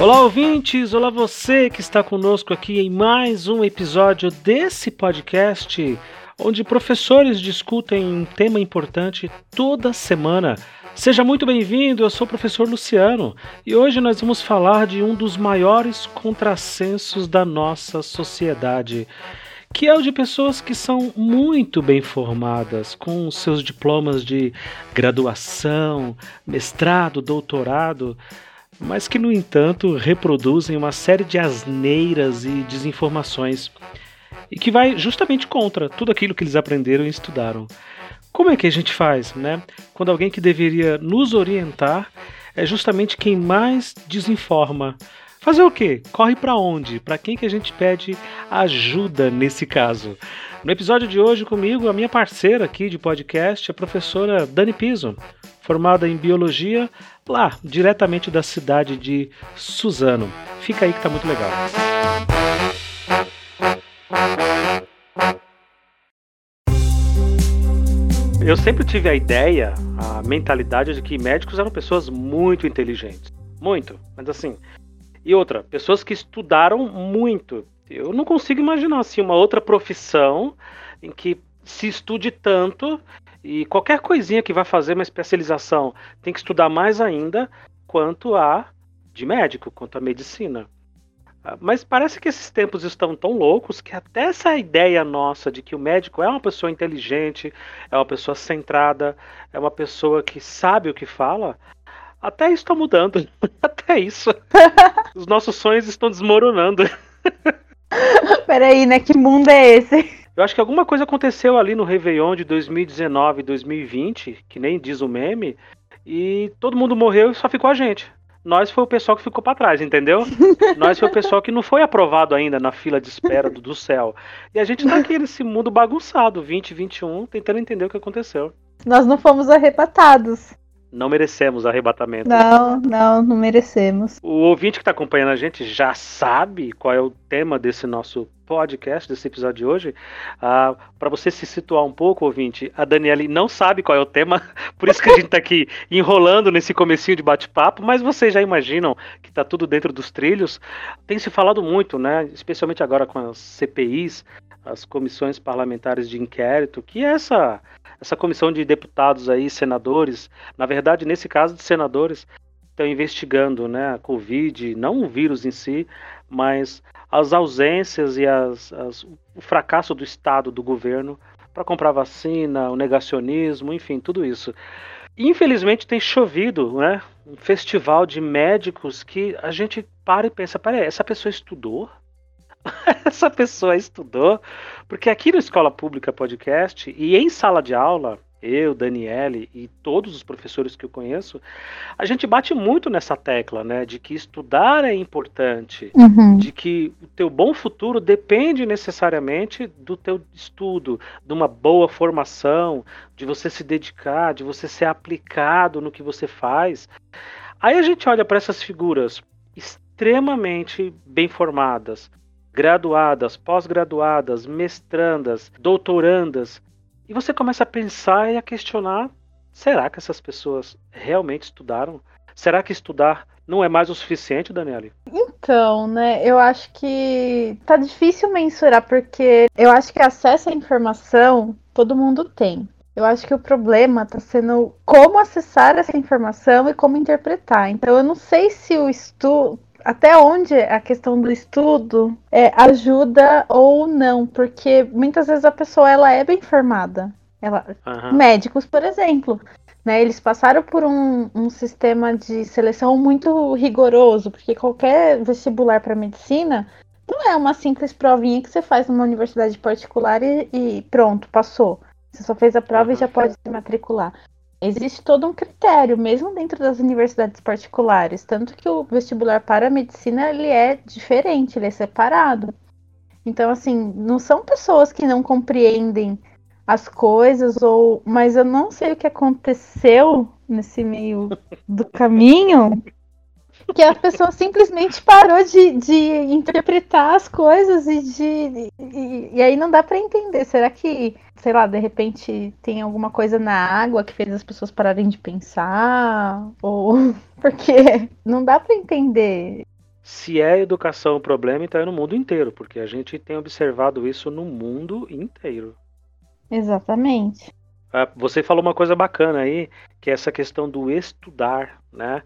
Olá, ouvintes! Olá, você que está conosco aqui em mais um episódio desse podcast, onde professores discutem um tema importante toda semana. Seja muito bem-vindo, eu sou o professor Luciano e hoje nós vamos falar de um dos maiores contrassensos da nossa sociedade, que é o de pessoas que são muito bem formadas, com seus diplomas de graduação, mestrado, doutorado mas que, no entanto, reproduzem uma série de asneiras e desinformações e que vai justamente contra tudo aquilo que eles aprenderam e estudaram. Como é que a gente faz, né? Quando alguém que deveria nos orientar é justamente quem mais desinforma. Fazer o quê? Corre para onde? Para quem que a gente pede ajuda nesse caso? No episódio de hoje comigo, a minha parceira aqui de podcast, a professora Dani Piso, formada em biologia lá, diretamente da cidade de Suzano. Fica aí que tá muito legal. Eu sempre tive a ideia, a mentalidade de que médicos eram pessoas muito inteligentes. Muito, mas assim. E outra, pessoas que estudaram muito. Eu não consigo imaginar assim uma outra profissão em que se estude tanto e qualquer coisinha que vai fazer uma especialização tem que estudar mais ainda quanto a de médico, quanto a medicina. Ah, mas parece que esses tempos estão tão loucos que até essa ideia nossa de que o médico é uma pessoa inteligente, é uma pessoa centrada, é uma pessoa que sabe o que fala, até isso está mudando. até isso. Os nossos sonhos estão desmoronando. Peraí, né? Que mundo é esse? Eu acho que alguma coisa aconteceu ali no Réveillon de 2019 2020, que nem diz o meme, e todo mundo morreu e só ficou a gente. Nós foi o pessoal que ficou para trás, entendeu? Nós foi o pessoal que não foi aprovado ainda na fila de espera do, do céu. E a gente tá aqui nesse mundo bagunçado, 2021, tentando entender o que aconteceu. Nós não fomos arrebatados. Não merecemos arrebatamento. Não, não, não merecemos. O ouvinte que está acompanhando a gente já sabe qual é o tema desse nosso podcast, desse episódio de hoje. Ah, Para você se situar um pouco, ouvinte, a Daniele não sabe qual é o tema, por isso que a gente está aqui enrolando nesse comecinho de bate-papo, mas vocês já imaginam que está tudo dentro dos trilhos. Tem se falado muito, né, especialmente agora com as CPIs, as comissões parlamentares de inquérito, que é essa essa comissão de deputados aí, senadores, na verdade, nesse caso de senadores, estão investigando né, a Covid, não o vírus em si, mas as ausências e as, as, o fracasso do Estado, do governo, para comprar vacina, o negacionismo, enfim, tudo isso. Infelizmente tem chovido, né? Um festival de médicos que a gente para e pensa, peraí, essa pessoa estudou? essa pessoa estudou, porque aqui no Escola Pública Podcast e em sala de aula, eu, Daniele e todos os professores que eu conheço, a gente bate muito nessa tecla, né, de que estudar é importante, uhum. de que o teu bom futuro depende necessariamente do teu estudo, de uma boa formação, de você se dedicar, de você ser aplicado no que você faz. Aí a gente olha para essas figuras extremamente bem formadas, graduadas, pós-graduadas, mestrandas, doutorandas, e você começa a pensar e a questionar: será que essas pessoas realmente estudaram? Será que estudar não é mais o suficiente, Daniele? Então, né, eu acho que tá difícil mensurar, porque eu acho que acesso à informação todo mundo tem. Eu acho que o problema está sendo como acessar essa informação e como interpretar. Então, eu não sei se o estudo, até onde a questão do estudo é, ajuda ou não, porque muitas vezes a pessoa ela é bem formada. Ela, uhum. Médicos, por exemplo, né, eles passaram por um, um, sistema de seleção muito rigoroso, porque qualquer vestibular para medicina não é uma simples provinha que você faz numa universidade particular e, e pronto, passou. Você só fez a prova uhum. e já pode se matricular existe todo um critério, mesmo dentro das universidades particulares, tanto que o vestibular para a medicina ele é diferente, ele é separado. Então, assim, não são pessoas que não compreendem as coisas, ou mas eu não sei o que aconteceu nesse meio do caminho que a pessoa simplesmente parou de, de interpretar as coisas e de. E, e aí não dá para entender. Será que, sei lá, de repente tem alguma coisa na água que fez as pessoas pararem de pensar? Ou. Porque não dá para entender. Se é educação o problema, então é no mundo inteiro, porque a gente tem observado isso no mundo inteiro. Exatamente. Ah, você falou uma coisa bacana aí, que é essa questão do estudar, né?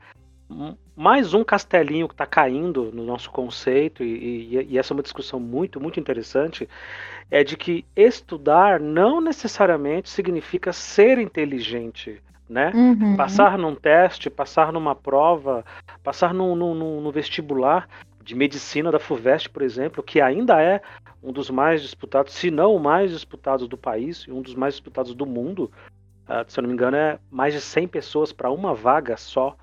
Mais um castelinho que está caindo no nosso conceito, e, e, e essa é uma discussão muito, muito interessante, é de que estudar não necessariamente significa ser inteligente né? Uhum. Passar num teste, passar numa prova, passar no, no, no, vestibular de medicina da FUVEST, por exemplo, que ainda é um dos mais disputados, se não o mais disputado do país e um dos mais disputados do mundo. Uh, se eu não me engano, é mais de 100 pessoas para uma vaga só.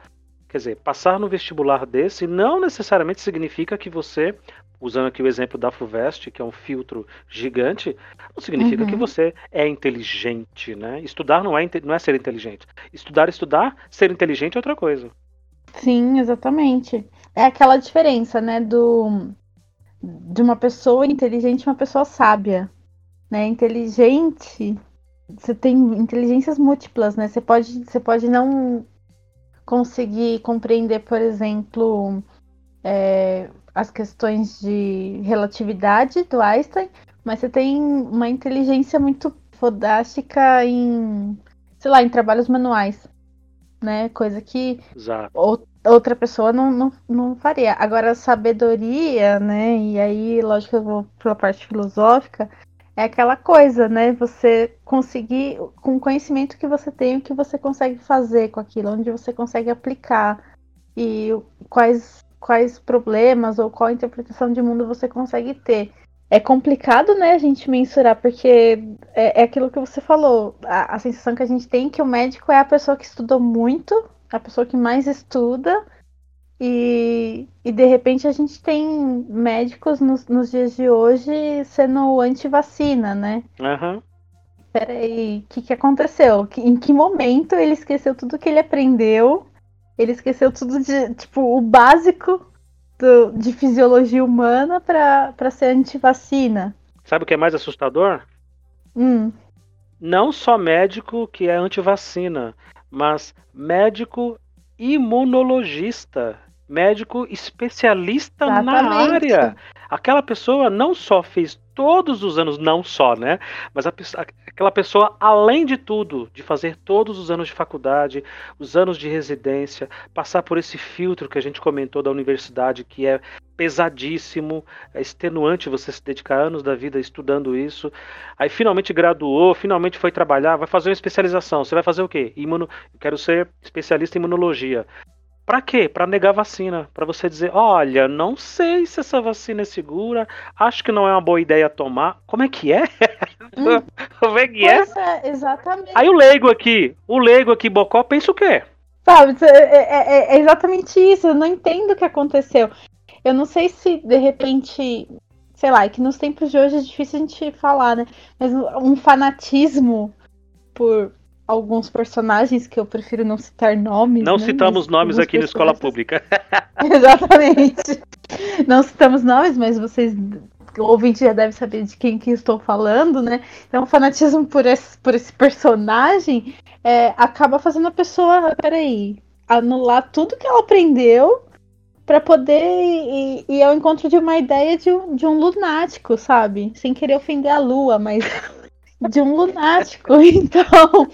Quer dizer, passar no vestibular desse não necessariamente significa que você usando aqui o exemplo da FUVEST, que é um filtro gigante, não significa uhum. que você é inteligente, né? Estudar não é, não é ser inteligente. Estudar, estudar, ser inteligente é outra coisa. Sim, exatamente. É aquela diferença, né, do de uma pessoa inteligente e uma pessoa sábia, né? Inteligente, você tem inteligências múltiplas, né? Você pode, você pode não conseguir compreender, por exemplo, é, as questões de relatividade do Einstein, mas você tem uma inteligência muito fodástica em, sei lá, em trabalhos manuais, né? Coisa que ou, outra pessoa não, não, não faria. Agora, sabedoria, né? E aí, lógico eu vou pela parte filosófica, é aquela coisa, né? Você conseguir, com o conhecimento que você tem, o que você consegue fazer com aquilo, onde você consegue aplicar e quais quais problemas ou qual interpretação de mundo você consegue ter. É complicado, né, a gente mensurar, porque é, é aquilo que você falou. A, a, sensação que a gente tem é que o médico é a pessoa que estudou muito, a pessoa que mais estuda, e, e de repente a gente tem médicos nos, nos dias de hoje sendo anti-vacina, né? Uhum. Peraí, o que, que aconteceu? Em que momento ele esqueceu tudo que ele aprendeu ele esqueceu tudo de, tipo, o básico do, de fisiologia humana para ser antivacina. Sabe o que é mais assustador? Hum. Não só médico que é antivacina, mas médico imunologista, médico especialista Exatamente. na área. Aquela pessoa não só fez todos os anos, não só, né? Mas a, aquela pessoa, além de tudo, de fazer todos os anos de faculdade, os anos de residência, passar por esse filtro que a gente comentou da universidade, que é pesadíssimo, é extenuante você se dedicar anos da vida estudando isso. Aí finalmente graduou, finalmente foi trabalhar, vai fazer uma especialização. Você vai fazer o quê? Imuno... Quero ser especialista em imunologia. Para quê? Para negar vacina. Para você dizer, olha, não sei se essa vacina é segura, acho que não é uma boa ideia tomar. Como é que é? Hum. Como é que é? é? Exatamente. Aí o leigo aqui, o leigo aqui, Bocó, pensa o quê? Sabe, é, é, é exatamente isso. Eu não entendo o que aconteceu. Eu não sei se de repente, sei lá, é que nos tempos de hoje é difícil a gente falar, né? Mas um fanatismo por alguns personagens que eu prefiro não citar nomes. Não né? citamos mas nomes aqui na escola pública. Exatamente. Não citamos nomes, mas vocês, o ouvinte já deve saber de quem que estou falando, né? Então, o fanatismo por esse, por esse personagem é, acaba fazendo a pessoa, peraí, anular tudo que ela aprendeu para poder ir, ir, ao encontro de uma ideia de um, de um lunático, sabe? Sem querer ofender a lua, mas de um lunático. Então,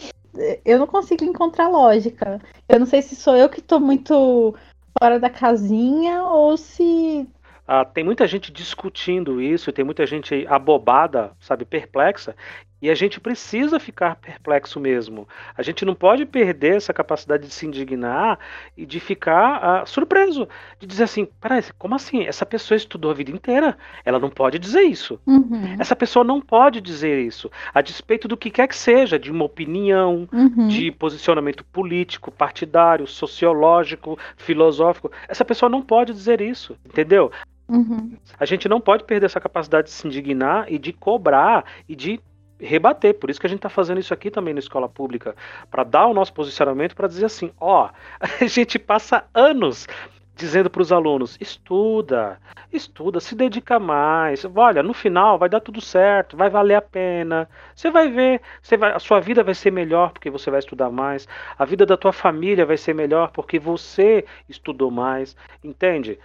eu não consigo encontrar lógica. Eu não sei se sou eu que tô muito fora da casinha ou se. Ah, tem muita gente discutindo isso, tem muita gente abobada, sabe, perplexa, e a gente precisa ficar perplexo mesmo. A gente não pode perder essa capacidade de se indignar e de ficar uh, surpreso. De dizer assim: peraí, como assim? Essa pessoa estudou a vida inteira. Ela não pode dizer isso. Uhum. Essa pessoa não pode dizer isso. A despeito do que quer que seja, de uma opinião, uhum. de posicionamento político, partidário, sociológico, filosófico. Essa pessoa não pode dizer isso. Entendeu? Uhum. A gente não pode perder essa capacidade de se indignar e de cobrar e de rebater. Por isso que a gente está fazendo isso aqui também na escola pública, para dar o nosso posicionamento, para dizer assim: ó, a gente passa anos dizendo para os alunos: estuda, estuda, se dedica mais. Olha, no final vai dar tudo certo, vai valer a pena. Você vai ver, você vai, a sua vida vai ser melhor porque você vai estudar mais. A vida da tua família vai ser melhor porque você estudou mais. Entende?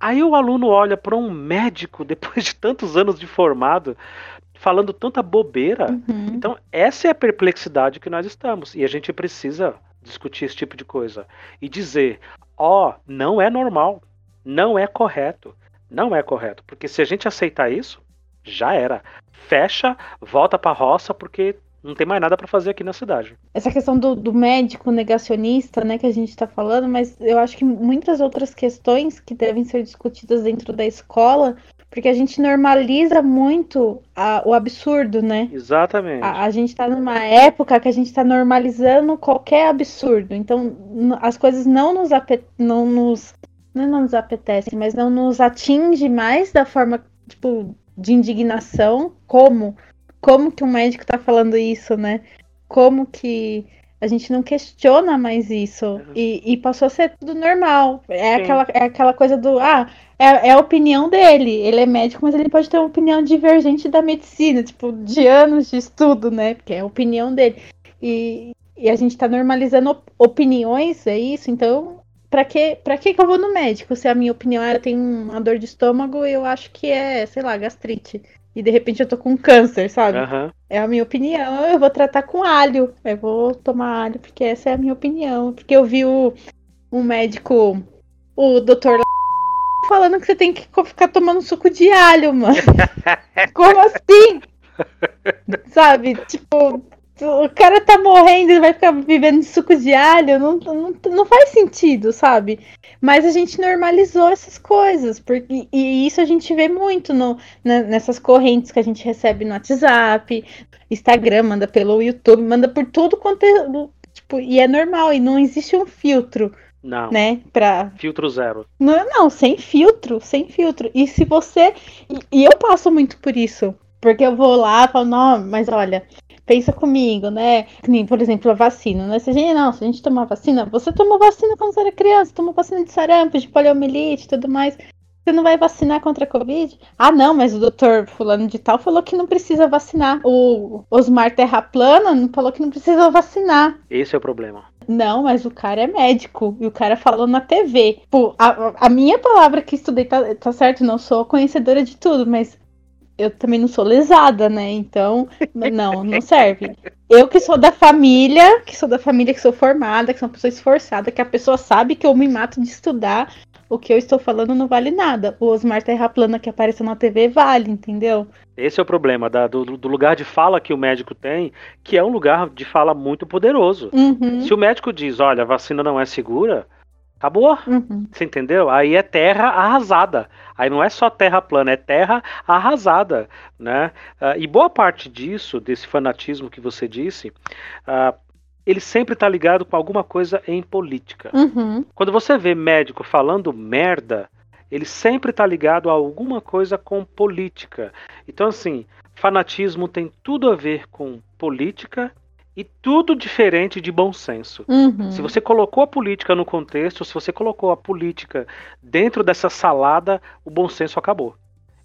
Aí o aluno olha para um médico depois de tantos anos de formado falando tanta bobeira. Uhum. Então, essa é a perplexidade que nós estamos. E a gente precisa discutir esse tipo de coisa. E dizer: ó, oh, não é normal. Não é correto. Não é correto. Porque se a gente aceitar isso, já era. Fecha, volta para a roça, porque não tem mais nada para fazer aqui na cidade. Essa questão do, do, médico negacionista, né, que a gente está falando, mas eu acho que muitas outras questões que devem ser discutidas dentro da escola, porque a gente normaliza muito a, o absurdo, né? Exatamente. A, a gente está numa época que a gente está normalizando qualquer absurdo, então as coisas não nos, não nos não, não nos apetecem, mas não nos atinge mais da forma tipo de indignação, como como que um médico tá falando isso, né? Como que a gente não questiona mais isso. Uhum. E, e passou a ser tudo normal. É aquela, é aquela coisa do. Ah, é, é, a opinião dele. Ele é médico, mas ele pode ter uma opinião divergente da medicina, tipo, de anos de estudo, né? Porque é a opinião dele. E, e a gente tá normalizando opiniões, é isso? Então, pra que, pra que, eu vou no médico? Se a minha opinião era tem uma dor de estômago, eu acho que é, sei lá, gastrite e de repente eu tô com câncer, sabe? Uhum. É a minha opinião, eu vou tratar com alho. Eu vou tomar alho, porque essa é a minha opinião. Porque eu vi o, um médico, o doutor falando que você tem que ficar tomando suco de alho, mano. Como assim? sabe? Tipo, o cara tá morrendo, ele vai ficar vivendo de suco de alho, não, não, não faz sentido, sabe? Mas a gente normalizou essas coisas, porque, e isso a gente vê muito no, na, nessas correntes que a gente recebe no WhatsApp, Instagram, manda pelo YouTube, manda por todo conteúdo, tipo, e é normal, e não existe um filtro. Não. Né? Pra... Filtro zero. Não, não, sem filtro, sem filtro. E se você. E, e eu passo muito por isso. Porque eu vou lá e falo, não, mas olha, pensa comigo, né? Por exemplo, a vacina, né? Se a gente, não, se a gente tomar vacina, você tomou vacina quando você era criança, tomou vacina de sarampo, de poliomielite e tudo mais. Você não vai vacinar contra a Covid? Ah, não, mas o doutor fulano de tal falou que não precisa vacinar. O Osmar Terra Plana falou que não precisa vacinar. Esse é o problema. Não, mas o cara é médico e o cara falou na TV. Pô, a, a minha palavra que estudei tá, tá certo, não sou conhecedora de tudo, mas eu também não sou lesada, né? Então, não, não serve. Eu que sou da família, que sou da família, que sou formada, que sou uma pessoa esforçada, que a pessoa sabe que eu me mato de estudar, o que eu estou falando não vale nada. O Osmar Terra Plana que apareceu na TV vale, entendeu? Esse é o problema da, do, do, lugar de fala que o médico tem, que é um lugar de fala muito poderoso. Uhum. Se o médico diz, olha, a vacina não é segura, Acabou. Uhum. Você entendeu? Aí é terra arrasada. Aí não é só terra plana, é terra arrasada. Né? Uh, e boa parte disso, desse fanatismo que você disse, uh, ele sempre está ligado com alguma coisa em política. Uhum. Quando você vê médico falando merda, ele sempre está ligado a alguma coisa com política. Então, assim, fanatismo tem tudo a ver com política e tudo diferente de bom senso. Uhum. Se você colocou a política no contexto, se você colocou a política dentro dessa salada, o bom senso acabou.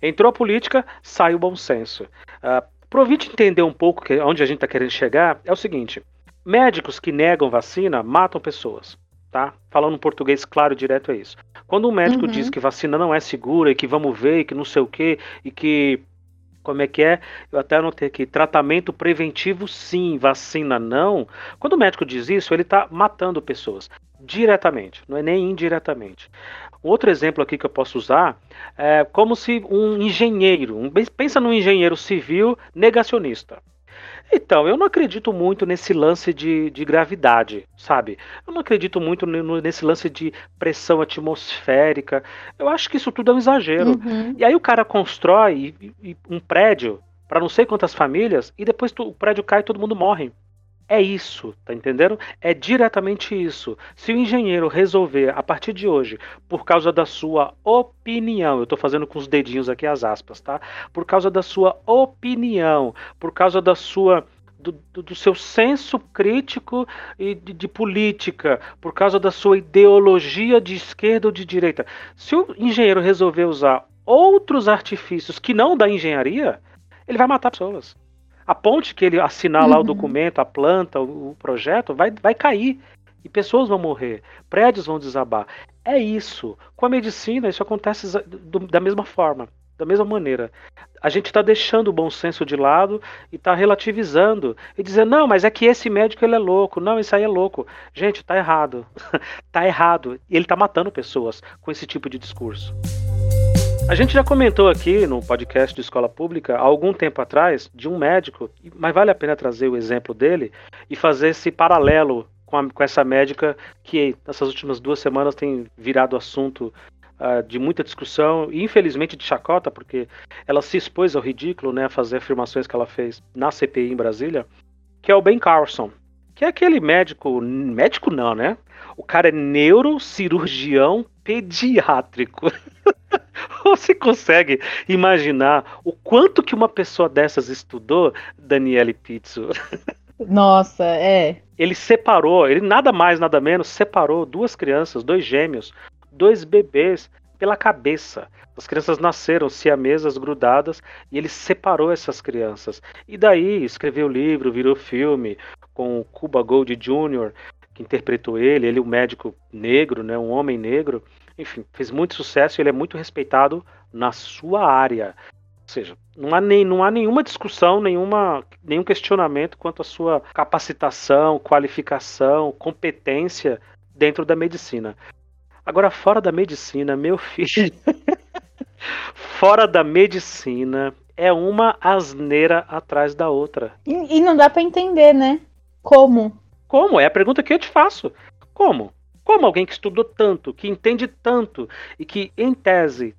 Entrou a política, sai o bom senso. Uh, Para o entender um pouco que, onde a gente está querendo chegar, é o seguinte: médicos que negam vacina matam pessoas. Tá? Falando em português claro e direto é isso. Quando um médico uhum. diz que vacina não é segura e que vamos ver e que não sei o que e que como é que é? Eu até anotei aqui, tratamento preventivo sim, vacina não. Quando o médico diz isso, ele está matando pessoas diretamente, não é nem indiretamente. Outro exemplo aqui que eu posso usar é como se um engenheiro, um, pensa num engenheiro civil negacionista. Então, eu não acredito muito nesse lance de, de gravidade, sabe? Eu não acredito muito nesse lance de pressão atmosférica. Eu acho que isso tudo é um exagero. Uhum. E aí o cara constrói um prédio para não sei quantas famílias e depois o prédio cai e todo mundo morre. É isso, tá entendendo? É diretamente isso. Se o engenheiro resolver, a partir de hoje, por causa da sua opinião, eu estou fazendo com os dedinhos aqui as aspas, tá? Por causa da sua opinião, por causa da sua. Do, do, do seu senso crítico e de, de política, por causa da sua ideologia de esquerda ou de direita. Se o engenheiro resolver usar outros artifícios que não da engenharia, ele vai matar pessoas a ponte que ele assinar uhum. lá o uhum. documento, a planta, o, o projeto, vai, vai cair e pessoas vão morrer, prédios vão desabar. É isso. Com a medicina, isso acontece da mesma forma, da mesma maneira. A gente está deixando o bom senso de lado e está relativizando e dizendo, não, mas é que esse médico ele é louco, não, isso aí é louco. Gente, tá errado. tá errado. E ele está matando pessoas com esse tipo de discurso. A gente já comentou aqui no podcast de escola pública há algum tempo atrás de um médico, mas vale a pena trazer o exemplo dele e fazer esse paralelo com, a, com essa médica que nessas últimas duas semanas tem virado assunto uh, de muita discussão e infelizmente de chacota, porque ela se expôs ao ridículo, né, a fazer afirmações que ela fez na CPI em Brasília, que é o Ben Carlson, que é aquele médico, médico não, né? O cara é neurocirurgião pediátrico. Você consegue imaginar o quanto que uma pessoa dessas estudou, Daniele Pizzo? Nossa, é. Ele separou, ele nada mais, nada menos, separou duas crianças, dois gêmeos, dois bebês pela cabeça. As crianças nasceram siamesas grudadas e ele separou essas crianças. E daí escreveu o livro, virou filme com o Cuba Gold Jr., que interpretou ele, ele um médico negro, né, um homem negro enfim, fez muito sucesso e ele é muito respeitado na sua área. Ou seja, não há, nem, não há nenhuma discussão, nenhuma, nenhum questionamento quanto à sua capacitação, qualificação, competência dentro da medicina. Agora, fora da medicina, meu filho. fora da medicina é uma asneira atrás da outra. E, e não dá para entender, né? Como? Como? É a pergunta que eu te faço. Como? Como alguém que estudou tanto, que entende tanto e que, em tese,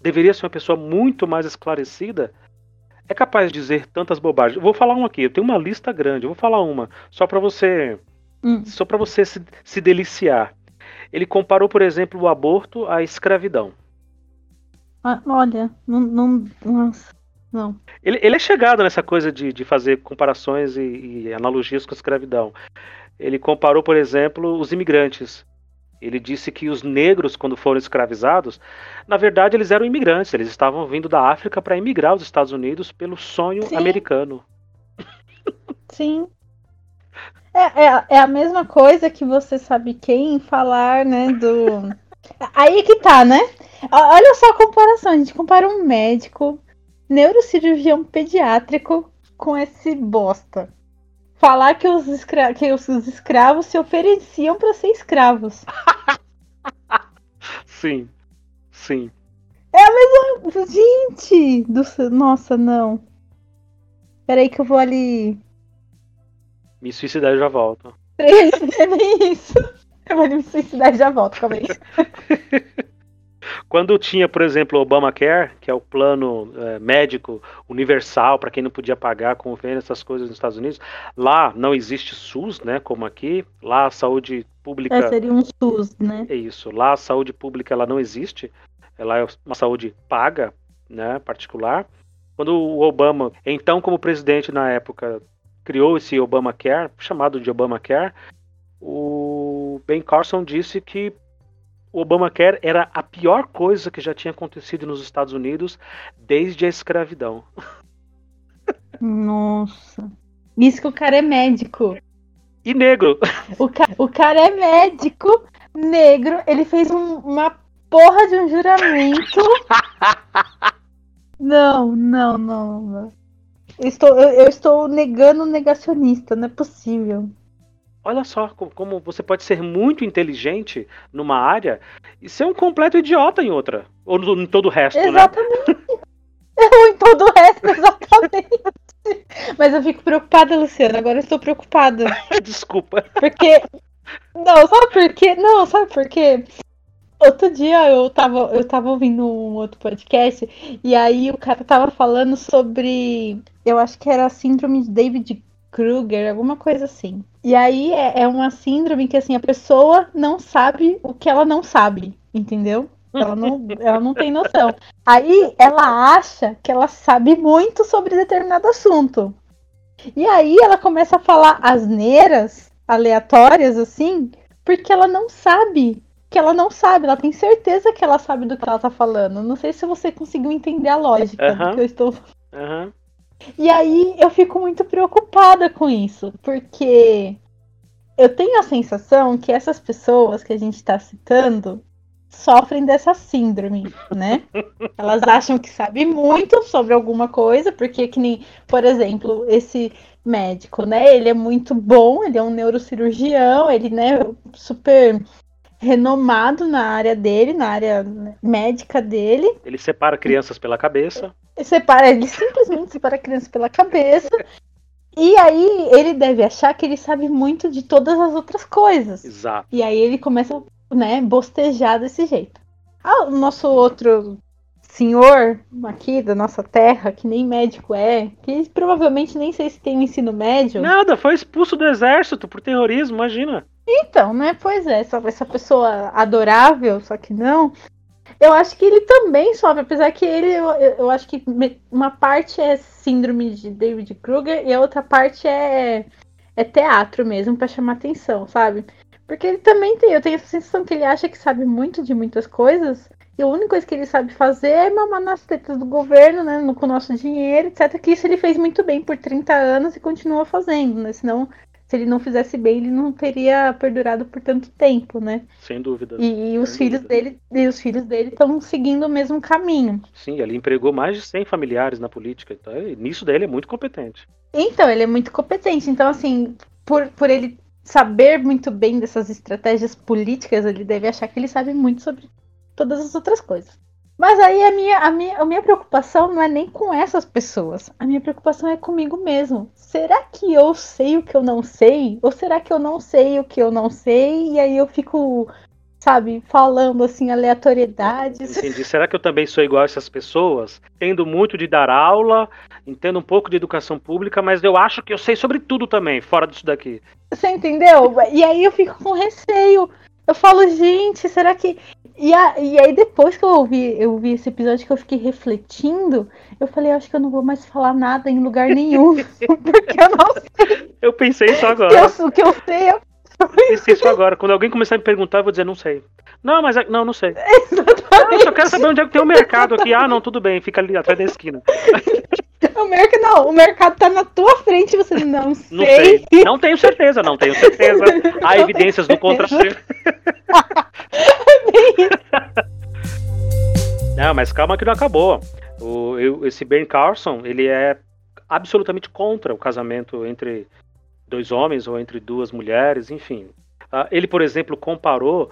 deveria ser uma pessoa muito mais esclarecida, é capaz de dizer tantas bobagens. Eu vou falar uma aqui, eu tenho uma lista grande, eu vou falar uma, só para você, hum. só para você se, se deliciar. Ele comparou, por exemplo, o aborto à escravidão. Ah, olha, não, não, nossa, não. Ele, ele, é chegado nessa coisa de, de fazer comparações e, e analogias com a escravidão. Ele comparou, por exemplo, os imigrantes. Ele disse que os negros, quando foram escravizados, na verdade eles eram imigrantes, eles estavam vindo da África para emigrar aos Estados Unidos pelo sonho Sim. americano. Sim. É, é, é, a mesma coisa que você sabe quem falar, né, do... Aí que tá, né? Olha só a comparação, a gente compara um médico neurocirurgião pediátrico com esse bosta falar que os, escra que os escravos se ofereciam para ser escravos. sim, sim. É a mesma. Gente! Do... Nossa, não. Peraí que eu vou ali. Me suicidar e já volto. É bem isso. Eu vou me suicidar e já volto, calma aí. Quando tinha, por exemplo, o Obamacare, que é o plano é, médico universal para quem não podia pagar convênio, essas coisas nos Estados Unidos, lá não existe SUS, né, como aqui. Lá a saúde pública. É, seria um SUS, né? É isso. Lá a saúde pública ela não existe. Ela é uma saúde paga, né, particular. Quando o Obama, então como presidente na época, criou esse Obamacare, chamado de Obamacare, o Ben Carson disse que o Obamacare era a pior coisa que já tinha acontecido nos Estados Unidos desde a escravidão. Nossa. Isso que o cara é médico. E negro. O, ca o cara é médico, negro. Ele fez um, uma porra de um juramento. não, não, não. Eu estou, eu, eu estou negando o negacionista. Não é possível. Olha só como você pode ser muito inteligente numa área e ser um completo idiota em outra. Ou no, em todo o resto, né? exatamente. né? Ou em todo o resto, exatamente. Mas eu fico preocupada, Luciana. Agora eu estou preocupada. Desculpa. Porque. Não, sabe por quê? Não, sabe por quê? Outro dia eu tava, eu tava ouvindo um outro podcast e aí o cara tava falando sobre. Eu acho que era a síndrome de David Kruger, alguma coisa assim. E aí é, é, uma síndrome que assim a pessoa não sabe o que ela não sabe, entendeu? Ela não, ela não tem noção. Aí ela acha que ela sabe muito sobre determinado assunto. E aí ela começa a falar asneiras aleatórias assim, porque ela não sabe que ela não sabe, ela tem certeza que ela sabe do que ela tá falando. Não sei se você conseguiu entender a lógica do que eu estou. Uhum. E aí eu fico muito preocupada com isso, porque eu tenho a sensação que essas pessoas que a gente está citando, sofrem dessa síndrome, né? Elas acham que sabem muito sobre alguma coisa, porque que nem, por exemplo, esse médico, né? Ele é muito bom, ele é um neurocirurgião, ele, né, super renomado na área dele, na área médica dele. Ele separa crianças pela cabeça. Separa, ele simplesmente separa crianças pela cabeça. E aí ele deve achar que ele sabe muito de todas as outras coisas. Exato. E aí ele começa, né, bostejar desse jeito. Ah, o nosso outro senhor aqui da nossa terra, que nem médico é, que provavelmente nem sei se tem um ensino médio. Nada, foi expulso do exército por terrorismo, imagina. Então, né? Pois é, essa, essa pessoa adorável, só que não. Eu acho que ele também sofre, apesar que ele, eu, eu acho que uma parte é síndrome de David Kruger e a outra parte é, é teatro mesmo, para chamar atenção, sabe? Porque ele também tem, eu tenho essa sensação que ele acha que sabe muito de muitas coisas, e a única coisa que ele sabe fazer é mamar nas tetas do governo, né? No, com o nosso dinheiro, etc. Que isso ele fez muito bem por 30 anos e continua fazendo, né? Senão se ele não fizesse bem, ele não teria perdurado por tanto tempo, né? Sem dúvida. E, e os Sem filhos dúvida. dele, e os filhos dele estão seguindo o mesmo caminho. Sim, ele empregou mais de 100 familiares na política. Então, nisso daí ele é muito competente. Então, ele é muito competente. Então, assim, por, por ele saber muito bem dessas estratégias políticas, ele deve achar que ele sabe muito sobre todas as outras coisas. Mas aí a minha, a, minha, a minha preocupação não é nem com essas pessoas. A minha preocupação é comigo mesmo. Será que eu sei o que eu não sei? Ou será que eu não sei o que eu não sei? E aí eu fico, sabe, falando assim, aleatoriedades. Entendi. Será que eu também sou igual a essas pessoas? Tendo muito de dar aula, entendo um pouco de educação pública, mas eu acho que eu sei sobre tudo também, fora disso daqui. Você entendeu? E aí eu fico com receio. Eu falo, gente, será que. E, a, e aí, depois que eu ouvi, eu ouvi esse episódio que eu fiquei refletindo, eu falei, acho que eu não vou mais falar nada em lugar nenhum. porque eu não sei. Eu pensei isso agora. eu, o que eu sei é Eu pensei isso agora. Quando alguém começar a me perguntar, eu vou dizer, não sei. Não, mas não, não sei. Exatamente. eu só quero saber onde é que tem o mercado aqui. Ah, não, tudo bem, fica ali atrás da esquina. O mercado, não, o mercado tá na tua frente e você não sei. Não sei. Não tenho certeza, não tenho certeza. Há evidências do contra Não, mas calma que não acabou. O, eu- esse Ben Carson, ele é absolutamente contra o casamento entre dois homens ou entre duas mulheres, enfim. Ah, ele, por exemplo, comparou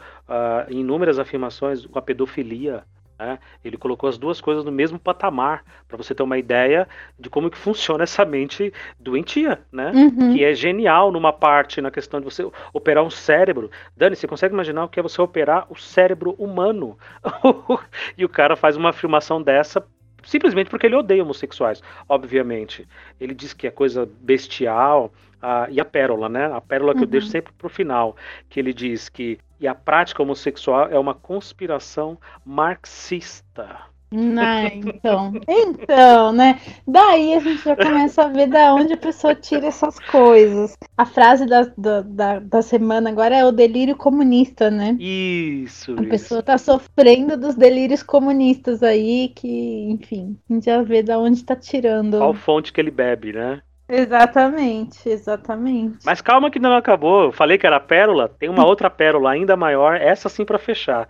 em inúmeras afirmações com a pedofilia. Né? Ele colocou as duas coisas no mesmo patamar, para você ter uma ideia de como que funciona essa mente doentia, né? Uhum. que é genial numa parte na questão de você operar um cérebro. Dani, você consegue imaginar o que é você operar o cérebro humano? e o cara faz uma afirmação dessa simplesmente porque ele odeia homossexuais, obviamente. Ele diz que é coisa bestial. ah, e a pérola, né? A pérola que eu Uhum. deixo sempre pro final, que ele diz que e a prática homossexual é uma conspiração marxista. Ah, então. Então, né? Daí a gente já começa a ver da onde a pessoa tira essas coisas. A frase da, da, da, semana agora é o delírio comunista, né? Isso. A isso. pessoa tá sofrendo dos delírios comunistas aí, que, enfim, a gente já vê da onde tá tirando. Qual fonte que ele bebe, né? Exatamente, exatamente. Mas calma que não acabou. Eu falei que era pérola, tem uma outra pérola ainda maior, essa sim para fechar.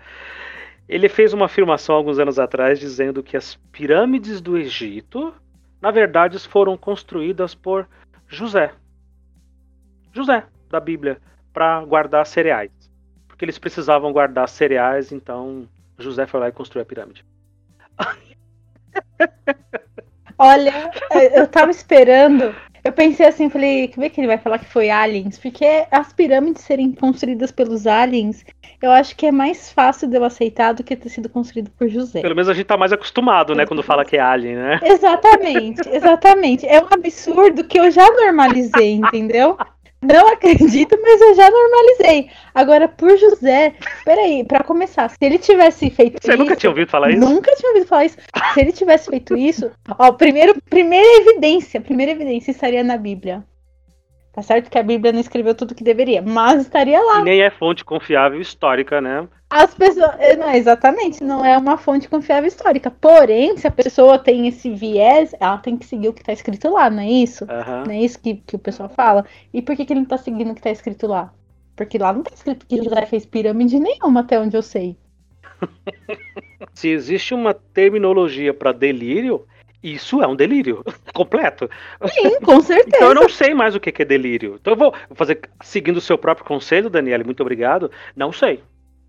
Ele fez uma afirmação alguns anos atrás dizendo que as pirâmides do Egito, na verdade, foram construídas por José. José da Bíblia para guardar cereais. Porque eles precisavam guardar cereais, então José foi lá e construiu a pirâmide. Olha, eu tava esperando. Eu pensei assim, falei, como é que ele vai falar que foi aliens? Porque as pirâmides serem construídas pelos aliens, eu acho que é mais fácil de eu aceitar do que ter sido construído por José. Pelo menos a gente tá mais acostumado, né, quando fala que é alien, né? Exatamente, exatamente. É um absurdo que eu já normalizei, entendeu? Não acredito, mas eu já normalizei. Agora, por José, peraí, pra começar, se ele tivesse feito Você isso. nunca tinha ouvido falar isso? Nunca tinha ouvido falar isso. Se ele tivesse feito isso, ó, primeiro, primeira evidência, primeira evidência estaria na Bíblia. Tá certo que a Bíblia não escreveu tudo que deveria, mas estaria lá. E nem é fonte confiável histórica, né? As pessoas. eh, Não, exatamente, não é uma fonte confiável histórica. Porém, se a pessoa tem esse viés, ela tem que seguir o que tá escrito lá, não é isso? Aham. Não é isso que, que o pessoal fala? E por que, que ele não tá seguindo o que tá escrito lá? Porque lá não tá escrito que José fez pirâmide nenhuma, até onde eu sei. Se existe uma terminologia para delírio, isso é um delírio completo. Sim, com certeza. Então eu não sei mais o que é delírio. Então eu vou fazer, seguindo o seu próprio conselho, Daniele, muito obrigado. Não sei.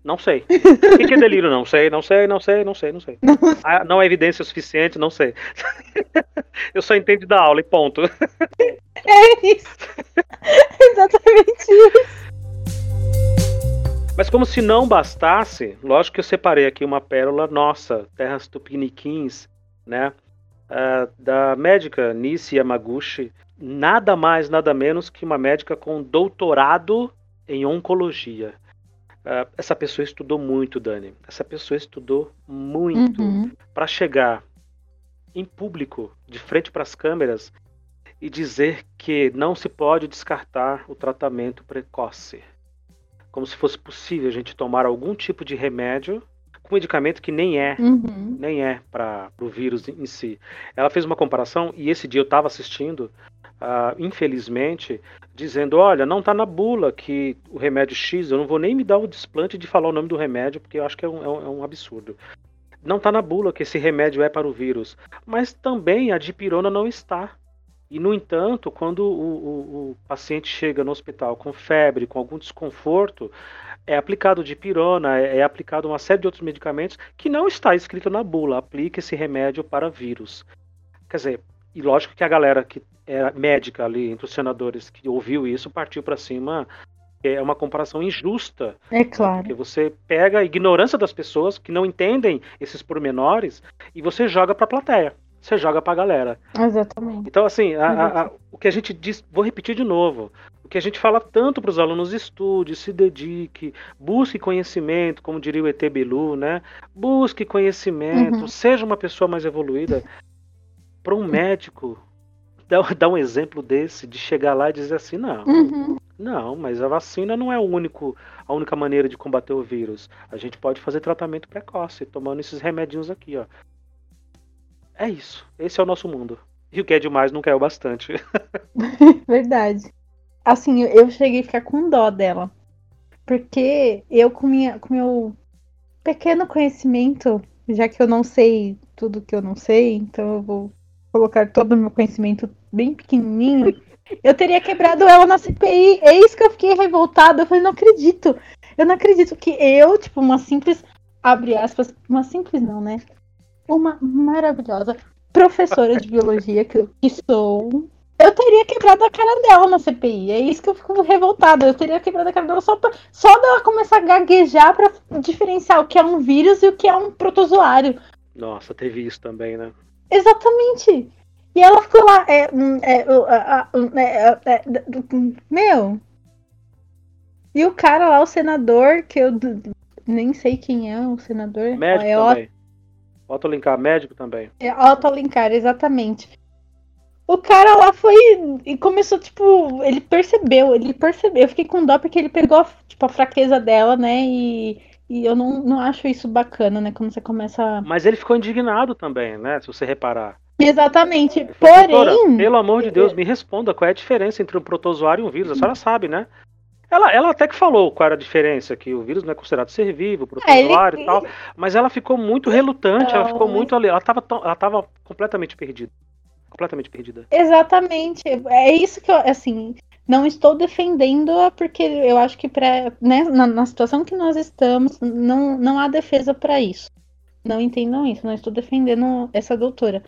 Não sei. O que é delírio? Não sei, não sei, não sei, não sei, não sei. Ah, não é evidência suficiente, não sei. Eu só entendo da aula e ponto. É isso. Exatamente isso. Mas como se não bastasse, lógico que eu separei aqui uma pérola nossa, Terras Tupiniquins, né? Uh, da médica Nisi Yamaguchi, nada mais, nada menos que uma médica com doutorado em oncologia. Uh, essa pessoa estudou muito, Dani. Essa pessoa estudou muito Uhum. para chegar em público, de frente para as câmeras, e dizer que não se pode descartar o tratamento precoce. Como se fosse possível a gente tomar algum tipo de remédio com medicamento que nem é Uhum. nem é para o vírus em si. Ela fez uma comparação e esse dia eu estava assistindo, ah, infelizmente, dizendo: olha, não está na bula que o remédio X, eu não vou nem me dar o desplante de falar o nome do remédio, porque eu acho que é um, é um- é um absurdo. Não está na bula que esse remédio é para o vírus, mas também a dipirona não está. E, no entanto, quando o, o- o paciente chega no hospital com febre, com algum desconforto, é aplicado dipirona, é, é aplicado uma série de outros medicamentos que não está escrito na bula. Aplique esse remédio para vírus. Quer dizer, e lógico que a galera que era médica ali, entre os senadores, que ouviu isso, partiu para cima. É uma comparação injusta É claro. porque você pega a ignorância das pessoas que não entendem esses pormenores e você joga para a plateia. Você joga para a galera. Exatamente. Então, assim, a- a- a- o que a gente diz, vou repetir de novo, o que a gente fala tanto para os alunos, estude, se dedique, busque conhecimento, como diria o ET Bilu, né? Busque conhecimento, Uhum. seja uma pessoa mais evoluída. Para um médico, dá, dá um exemplo desse, de chegar lá e dizer assim, não, Uhum. não, mas a vacina não é o único, a única maneira de combater o vírus. A gente pode fazer tratamento precoce, tomando esses remedinhos aqui, ó. É isso. Esse é o nosso mundo. E o que é demais não caiu bastante. Verdade. Assim, eu- cheguei a ficar com dó dela. Porque eu, com, minha, com meu pequeno conhecimento, já que eu não sei tudo que eu não sei, então eu vou colocar todo o meu conhecimento bem pequenininho, eu teria quebrado ela na CPI. É isso que eu fiquei revoltada. Eu falei, não acredito. Eu não acredito que eu, tipo, uma simples, abre aspas, uma simples não, né? Uma maravilhosa professora de biologia que, que sou, eu teria quebrado a cara dela na CPI. É isso que eu fico revoltada. Eu teria quebrado a cara dela só, pra, só dela começar a gaguejar pra diferenciar o que é um vírus e o que é um protozoário. Nossa, teve isso também, né? Exatamente. E ela ficou lá. É, hum, é, hum, é, é, é, d- meu. E o cara lá, o senador, que eu nem sei quem é o senador. Médico é, também. Otto Linkar, médico também. é Otto Alencar, exatamente. O cara lá foi e começou, tipo, ele percebeu, ele percebeu. Eu fiquei com dó porque ele pegou, tipo, a fraqueza dela, né? E, e eu não, não acho isso bacana, né? Quando você começa. Mas ele ficou indignado também, né? Se você reparar. Exatamente. Ele falou, "Doutora, Porém. pelo amor de Deus, me responda qual é a diferença entre um protozoário e um vírus. A senhora sabe, né? Ela, ela até que falou qual era a diferença, que o vírus não é considerado ser vivo, É, ele- protozoário e tal, mas ela ficou muito relutante, ela ficou mas- muito ali, ela tava, tão- ela tava completamente perdida. Completamente perdida. Exatamente. É isso que eu, assim, não estou defendendo-a porque eu acho que pra, né, na, na situação que nós estamos, não, não há defesa para isso. Não entendam isso, não estou defendendo essa doutora.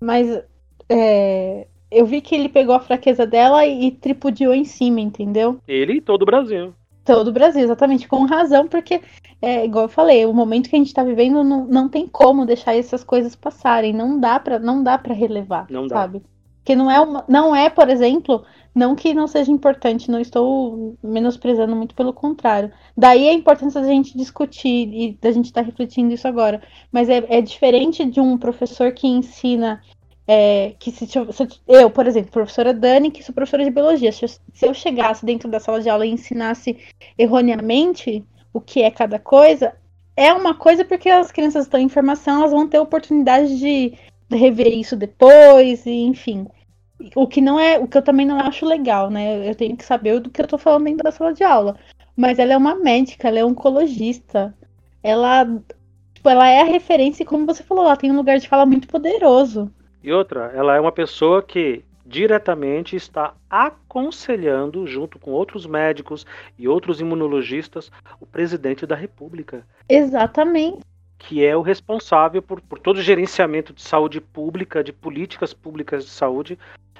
Mas é, eu vi que ele pegou a fraqueza dela e, tripudiou em cima, entendeu? Ele e todo o Brasil. Todo o Brasil, exatamente, com razão, porque, é, igual eu falei, o momento que a gente tá vivendo não, não tem como deixar essas coisas passarem. Não dá pra, não dá pra relevar, Não dá. sabe? Que não é, uma, não é, por exemplo, não que não seja importante, não estou menosprezando, muito pelo contrário. Daí a importância da gente discutir e da gente estar refletindo isso agora. Mas é, é diferente de um professor que ensina. É, que se, se eu- por exemplo, professora Dani, que sou professora de biologia, se eu, se eu chegasse dentro da sala de aula e ensinasse erroneamente o que é cada coisa, é uma coisa porque as crianças estão em formação, elas vão ter oportunidade de rever isso depois, e enfim. O que não é, o que eu também não acho legal, né? Eu tenho que saber do que eu tô falando dentro da sala de aula. Mas ela é uma médica, ela é oncologista. Ela Tipo, ela é a referência e como você falou, ela tem um lugar de fala muito poderoso. E outra, ela é uma pessoa que diretamente está aconselhando, junto com outros médicos e outros imunologistas, o presidente da República. Exatamente. Que é o responsável por, por todo o gerenciamento de saúde pública, de políticas públicas de saúde,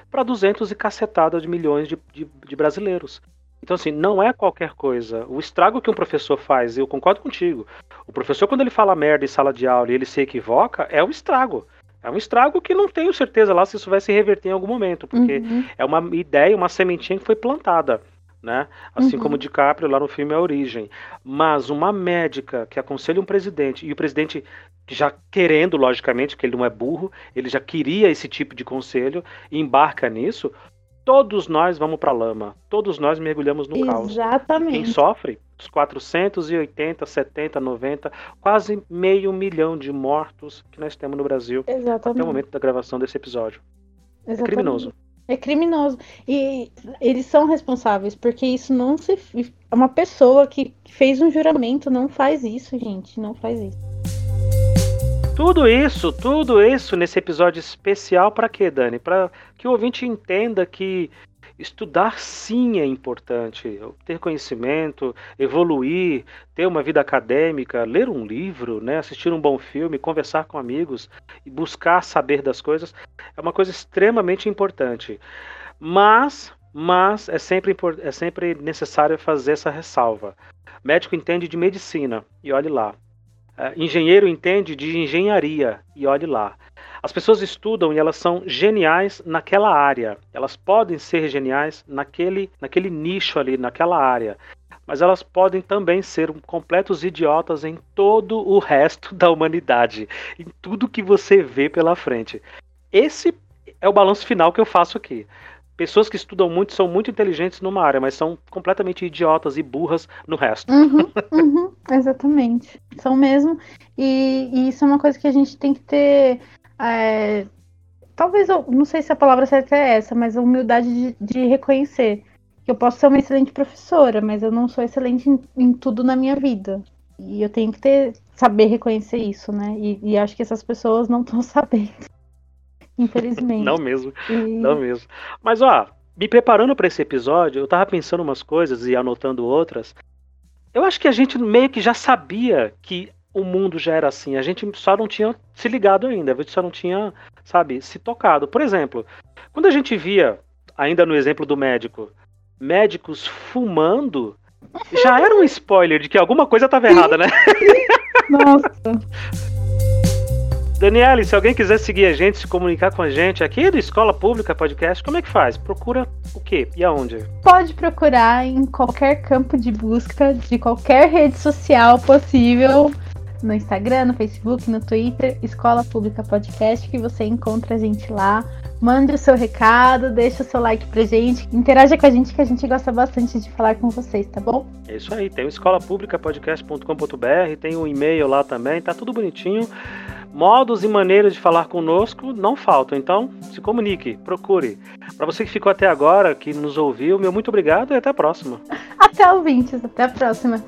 para 200 e cacetada de milhões de, de, de brasileiros. Então, assim, não é qualquer coisa. O estrago que um professor faz, eu concordo contigo. O professor, quando ele fala merda em sala de aula e ele se equivoca, é um estrago. É um estrago que não tenho certeza lá se isso vai se reverter em algum momento, porque uhum. é uma ideia, uma sementinha que foi plantada. Né? Assim uhum. como o DiCaprio lá no filme A Origem. Mas uma médica que aconselha um presidente, e o presidente já querendo, logicamente, porque ele não é burro, ele já queria esse tipo de conselho, e embarca nisso, todos nós vamos para a lama, todos nós mergulhamos no Exatamente. caos. Exatamente. Quem sofre, os 480, 70, 90, quase meio milhão de mortos que nós temos no Brasil Exatamente. até o momento da gravação desse episódio. É Exatamente. É criminoso. É criminoso. E eles são responsáveis, porque isso não se. Uma pessoa que fez um juramento não faz isso, gente. Não faz isso. Tudo isso, tudo isso nesse episódio especial para quê, Dani? Para que o ouvinte entenda que estudar sim é importante, ter conhecimento, evoluir, ter uma vida acadêmica, ler um livro, né, assistir um bom filme, conversar com amigos e buscar saber das coisas é uma coisa extremamente importante. Mas, mas é sempre, é sempre necessário fazer essa ressalva. Médico entende de medicina e olhe lá. Uh, engenheiro entende de engenharia, e olhe lá. As pessoas estudam e elas são geniais naquela área. Elas podem ser geniais naquele, naquele nicho ali, naquela área. Mas elas podem também ser completos idiotas em todo o resto da humanidade, em tudo que você vê pela frente. Esse é o balanço final que eu faço aqui pessoas que estudam muito são muito inteligentes numa área, mas são completamente idiotas e burras no resto. Uhum, uhum, exatamente. São mesmo. E, e, isso é uma coisa que a gente tem que ter. É, talvez, eu não sei se a palavra certa é essa, mas a humildade de, de reconhecer. Que eu posso ser uma excelente professora, mas eu não sou excelente em, em tudo na minha vida. E eu tenho que ter, saber reconhecer isso, né? E, e acho que essas pessoas não estão sabendo infelizmente. não mesmo, e... não mesmo. Mas ó, me preparando para esse episódio, eu tava pensando umas coisas e anotando outras. Eu acho que a gente meio que já sabia que o mundo já era assim. A gente só não tinha se ligado ainda, a gente só não tinha, sabe, se tocado. Por exemplo, quando a gente via, ainda no exemplo do médico, médicos fumando, já era um spoiler de que alguma coisa estava errada, né? Nossa. Daniele, se alguém quiser seguir a gente, se comunicar com a gente aqui do Escola Pública Podcast, como é que faz? Procura o quê e aonde? Pode procurar em qualquer campo de busca de qualquer rede social possível. No Instagram, no Facebook, no Twitter, Escola Pública Podcast, que você encontra a gente lá. Mande o seu recado, deixa o seu like pra gente, interaja com a gente que a gente gosta bastante de falar com vocês, tá bom? É isso aí, tem o escolapublicapodcast.com.br, tem o um e-mail lá também, tá tudo bonitinho. Modos e maneiras de falar conosco não faltam, então se comunique, procure. Para você que ficou até agora, que nos ouviu, meu muito obrigado e até a próxima. Até ouvintes, até a próxima.